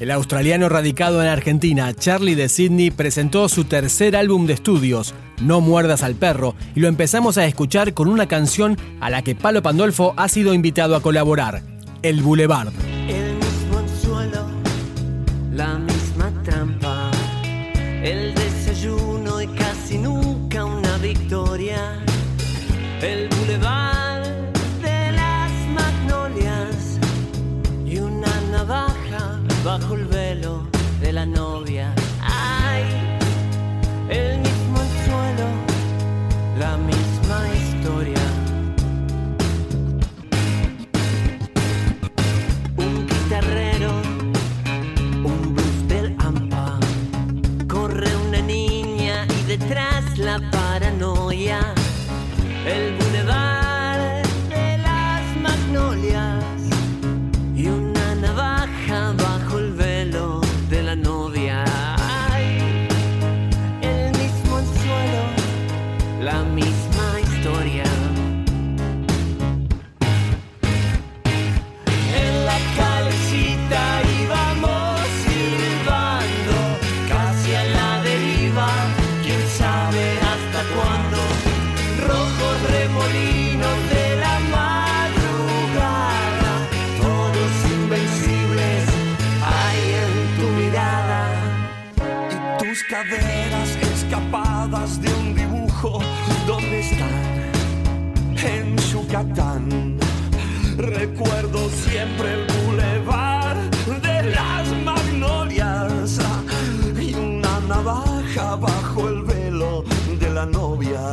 El australiano radicado en Argentina, Charlie de Sydney, presentó su tercer álbum de estudios, No muerdas al perro, y lo empezamos a escuchar con una canción a la que Palo Pandolfo ha sido invitado a colaborar, El Boulevard. En Yucatán. Recuerdo siempre el bulevar de las magnolias y una navaja bajo el velo de la novia.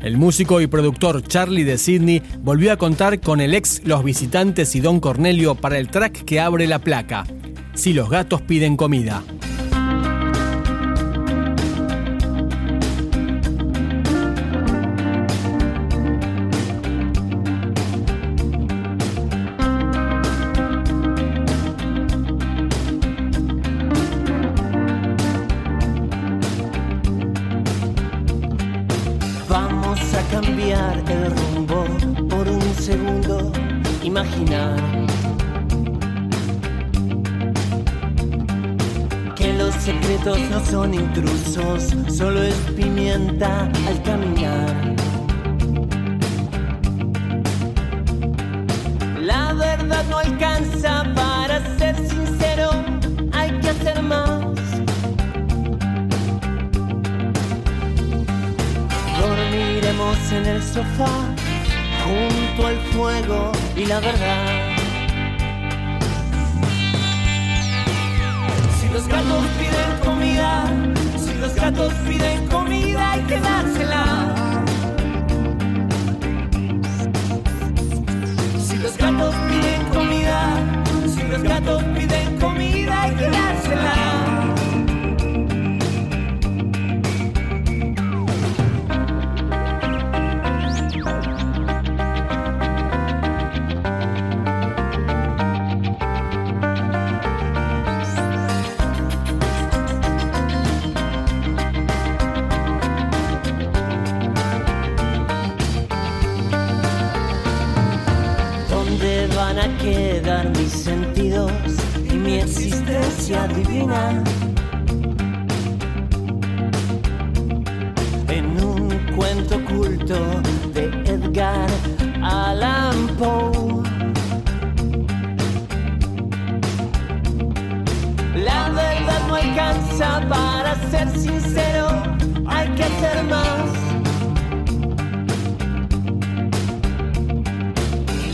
El músico y productor Charlie de Sydney volvió a contar con el ex Los Visitantes y Don Cornelio para el track que abre la placa. Si los gatos piden comida. Cambiar el rumbo por un segundo. Imaginar que los secretos no son intrusos, solo es pimienta al caminar. La verdad no alcanza En el sofá junto al fuego y la verdad. Si los gatos piden comida, si los gatos piden comida hay que dársela. Si los gatos piden comida, si los gatos piden comida hay que dársela. En un cuento oculto de Edgar Allan Poe. La verdad no alcanza para ser sincero, hay que hacer más.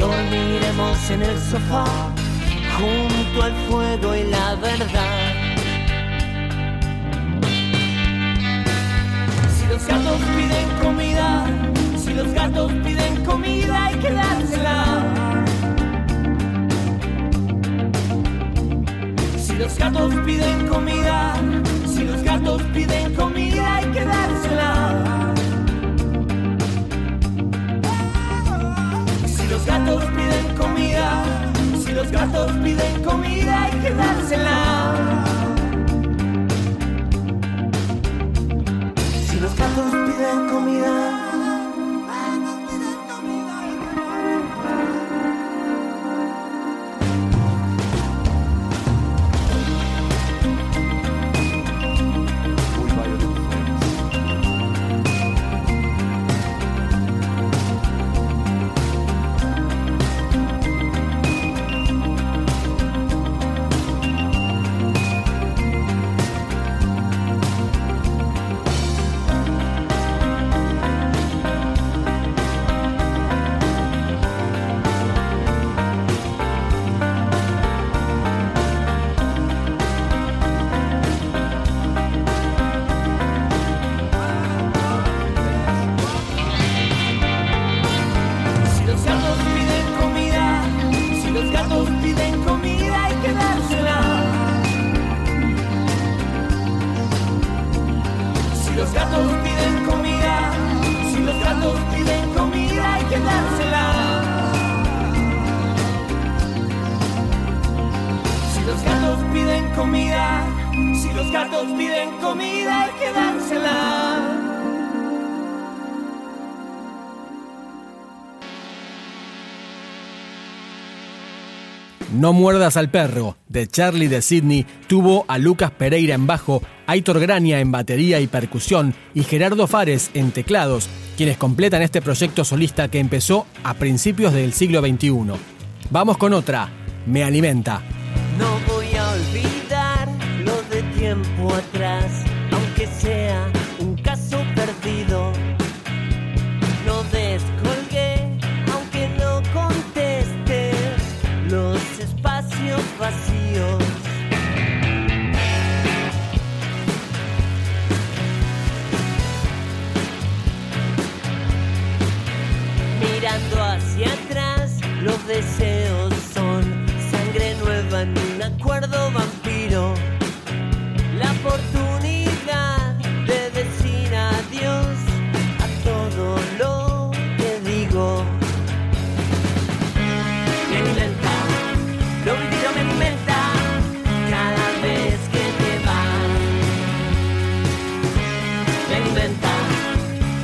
dormiremos en el sofá junto al fuego y la verdad. Los gatos piden comida, si los gatos piden comida hay que dársela. Si los gatos piden comida, si los gatos piden comida hay que dársela. los gatos yeah. Piden comida, si los gatos piden comida hay que dársela. Si los gatos piden comida. No muerdas al perro, de Charlie de Sydney, tuvo a Lucas Pereira en bajo, Aitor Grania en batería y percusión y Gerardo Fares en teclados, quienes completan este proyecto solista que empezó a principios del siglo XXI. Vamos con otra, Me Alimenta. No voy a olvidar lo de tiempo atrás,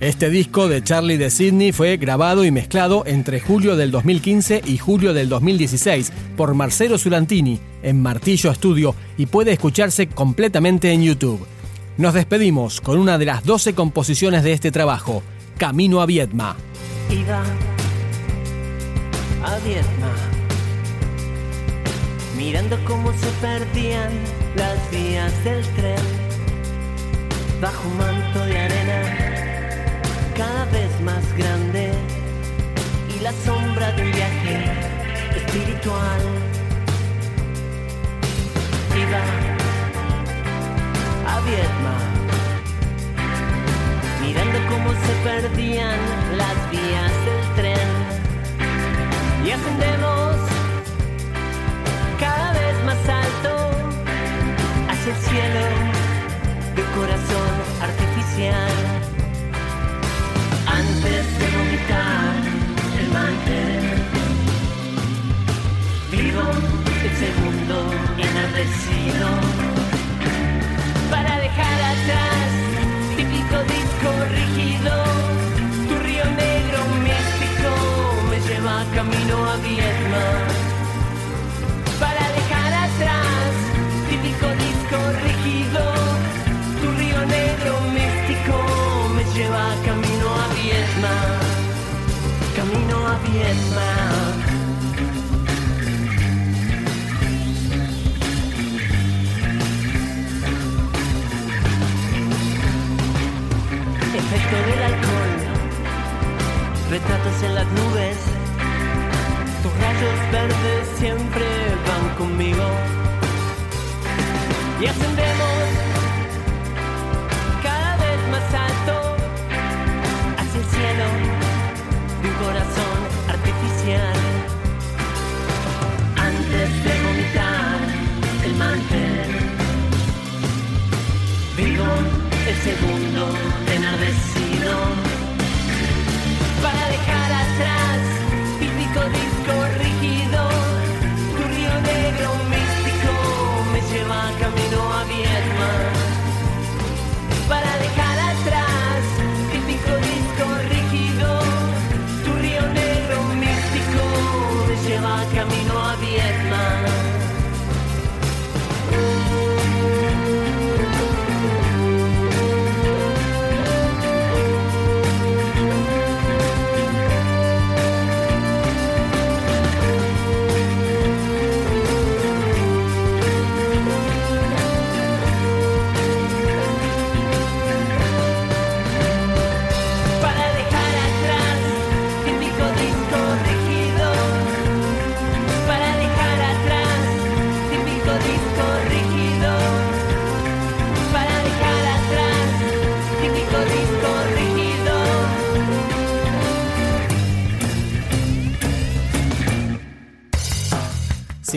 Este disco de Charlie de Sydney fue grabado y mezclado entre julio del 2015 y julio del 2016 por Marcelo Zulantini en Martillo Studio y puede escucharse completamente en YouTube. Nos despedimos con una de las 12 composiciones de este trabajo, Camino a Viedma. iba a Vietnam, mirando cómo se perdían las vías del tren bajo un espiritual. Iba a Vietnam mirando cómo se perdían las vías del tren. Y ascendemos cada vez más alto hacia el cielo de corazón artificial. Para dejar atrás típico disco rígido. Tu río negro místico me lleva camino a Vietnam. Para dejar atrás típico disco rígido. Tu río negro místico me lleva camino a Vietnam. Camino a Vietnam. Retratos en las nubes, tus rayos verdes siempre van conmigo. Y ascendemos